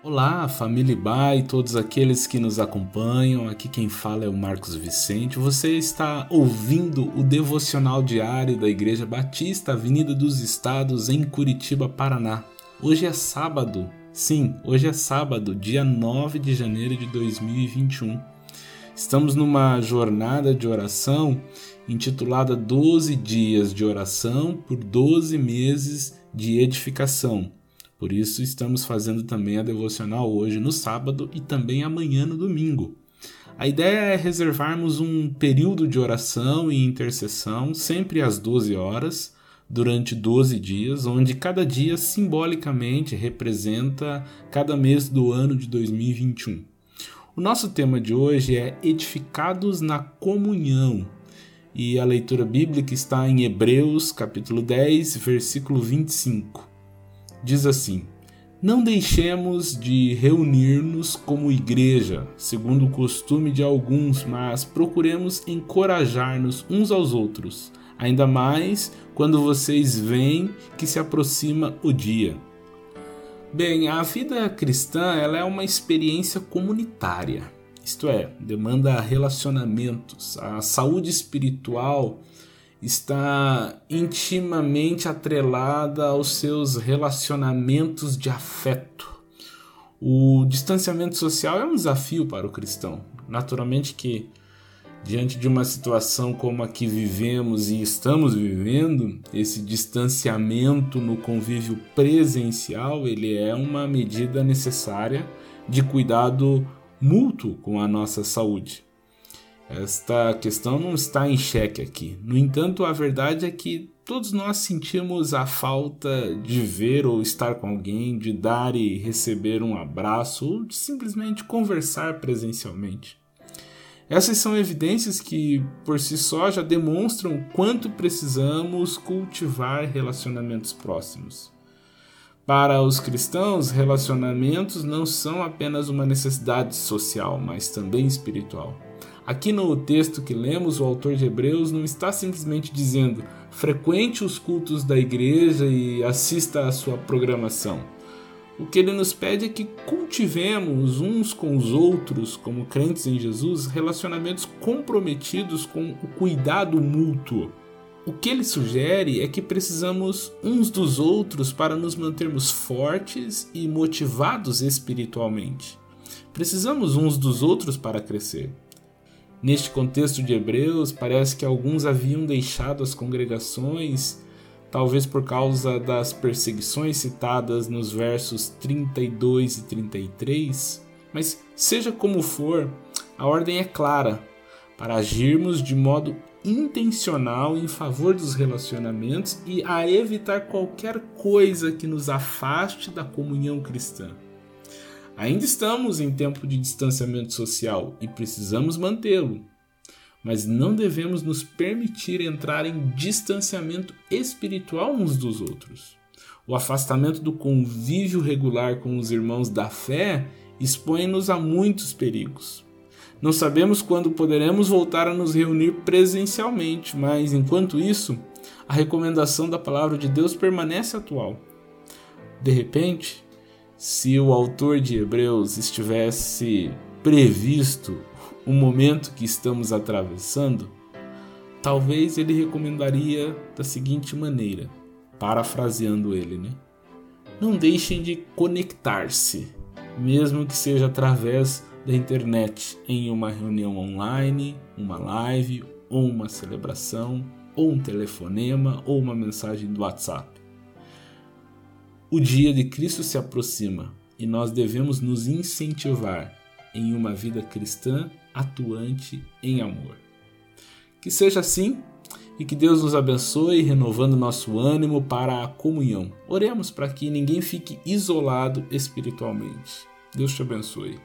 Olá, família Iba e todos aqueles que nos acompanham. Aqui quem fala é o Marcos Vicente. Você está ouvindo o devocional diário da Igreja Batista Avenida dos Estados em Curitiba, Paraná. Hoje é sábado. Sim, hoje é sábado, dia 9 de janeiro de 2021. Estamos numa jornada de oração intitulada 12 dias de oração por 12 meses de edificação por isso, estamos fazendo também a devocional hoje no sábado e também amanhã no domingo. A ideia é reservarmos um período de oração e intercessão, sempre às 12 horas, durante 12 dias, onde cada dia simbolicamente representa cada mês do ano de 2021. O nosso tema de hoje é Edificados na Comunhão, e a leitura bíblica está em Hebreus, capítulo 10, versículo 25 diz assim: Não deixemos de reunir-nos como igreja, segundo o costume de alguns, mas procuremos encorajar-nos uns aos outros, ainda mais quando vocês veem que se aproxima o dia. Bem, a vida cristã ela é uma experiência comunitária, isto é, demanda relacionamentos. A saúde espiritual está intimamente atrelada aos seus relacionamentos de afeto. O distanciamento social é um desafio para o cristão. Naturalmente que diante de uma situação como a que vivemos e estamos vivendo, esse distanciamento no convívio presencial, ele é uma medida necessária de cuidado mútuo com a nossa saúde. Esta questão não está em xeque aqui. No entanto, a verdade é que todos nós sentimos a falta de ver ou estar com alguém, de dar e receber um abraço ou de simplesmente conversar presencialmente. Essas são evidências que, por si só, já demonstram quanto precisamos cultivar relacionamentos próximos. Para os cristãos, relacionamentos não são apenas uma necessidade social, mas também espiritual. Aqui no texto que lemos, o autor de Hebreus não está simplesmente dizendo frequente os cultos da igreja e assista à sua programação. O que ele nos pede é que cultivemos uns com os outros, como crentes em Jesus, relacionamentos comprometidos com o cuidado mútuo. O que ele sugere é que precisamos uns dos outros para nos mantermos fortes e motivados espiritualmente. Precisamos uns dos outros para crescer. Neste contexto de Hebreus, parece que alguns haviam deixado as congregações, talvez por causa das perseguições citadas nos versos 32 e 33. Mas, seja como for, a ordem é clara para agirmos de modo intencional em favor dos relacionamentos e a evitar qualquer coisa que nos afaste da comunhão cristã. Ainda estamos em tempo de distanciamento social e precisamos mantê-lo, mas não devemos nos permitir entrar em distanciamento espiritual uns dos outros. O afastamento do convívio regular com os irmãos da fé expõe-nos a muitos perigos. Não sabemos quando poderemos voltar a nos reunir presencialmente, mas enquanto isso, a recomendação da palavra de Deus permanece atual. De repente, se o autor de Hebreus estivesse previsto o momento que estamos atravessando, talvez ele recomendaria da seguinte maneira, parafraseando ele, né? Não deixem de conectar-se, mesmo que seja através da internet, em uma reunião online, uma live, ou uma celebração, ou um telefonema, ou uma mensagem do WhatsApp. O dia de Cristo se aproxima e nós devemos nos incentivar em uma vida cristã atuante em amor. Que seja assim e que Deus nos abençoe, renovando nosso ânimo para a comunhão. Oremos para que ninguém fique isolado espiritualmente. Deus te abençoe.